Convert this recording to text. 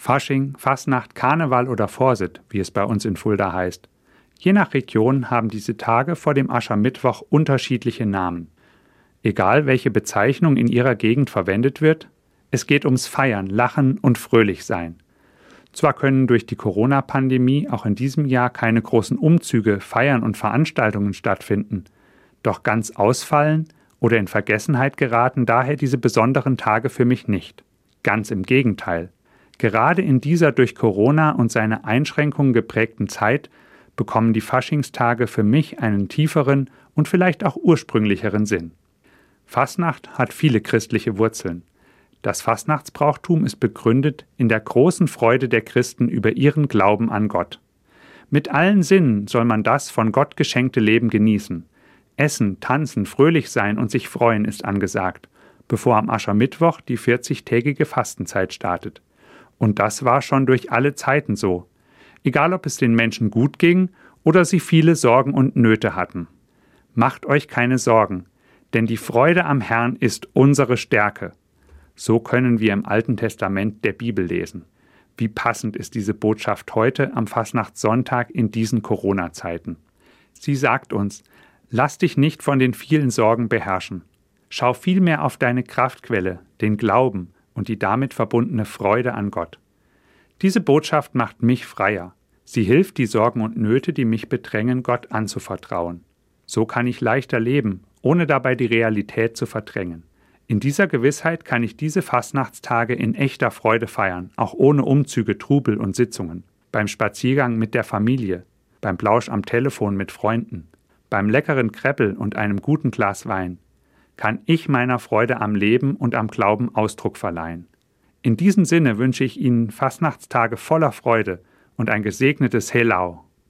Fasching, Fasnacht, Karneval oder Vorsit, wie es bei uns in Fulda heißt. Je nach Region haben diese Tage vor dem Aschermittwoch unterschiedliche Namen. Egal welche Bezeichnung in ihrer Gegend verwendet wird, es geht ums Feiern, Lachen und Fröhlichsein. Zwar können durch die Corona-Pandemie auch in diesem Jahr keine großen Umzüge, Feiern und Veranstaltungen stattfinden, doch ganz ausfallen oder in Vergessenheit geraten daher diese besonderen Tage für mich nicht. Ganz im Gegenteil. Gerade in dieser durch Corona und seine Einschränkungen geprägten Zeit bekommen die Faschingstage für mich einen tieferen und vielleicht auch ursprünglicheren Sinn. Fasnacht hat viele christliche Wurzeln. Das Fastnachtsbrauchtum ist begründet in der großen Freude der Christen über ihren Glauben an Gott. Mit allen Sinnen soll man das von Gott geschenkte Leben genießen. Essen, tanzen, fröhlich sein und sich freuen ist angesagt, bevor am Aschermittwoch die 40-tägige Fastenzeit startet. Und das war schon durch alle Zeiten so, egal ob es den Menschen gut ging oder sie viele Sorgen und Nöte hatten. Macht euch keine Sorgen, denn die Freude am Herrn ist unsere Stärke. So können wir im Alten Testament der Bibel lesen. Wie passend ist diese Botschaft heute am Fastnachtssonntag in diesen Corona-Zeiten. Sie sagt uns, lass dich nicht von den vielen Sorgen beherrschen. Schau vielmehr auf deine Kraftquelle, den Glauben, und die damit verbundene Freude an Gott. Diese Botschaft macht mich freier. Sie hilft, die Sorgen und Nöte, die mich bedrängen, Gott anzuvertrauen. So kann ich leichter leben, ohne dabei die Realität zu verdrängen. In dieser Gewissheit kann ich diese Fastnachtstage in echter Freude feiern, auch ohne Umzüge, Trubel und Sitzungen, beim Spaziergang mit der Familie, beim Plausch am Telefon mit Freunden, beim leckeren Kreppel und einem guten Glas Wein, kann ich meiner Freude am Leben und am Glauben Ausdruck verleihen. In diesem Sinne wünsche ich Ihnen Fastnachtstage voller Freude und ein gesegnetes Helau.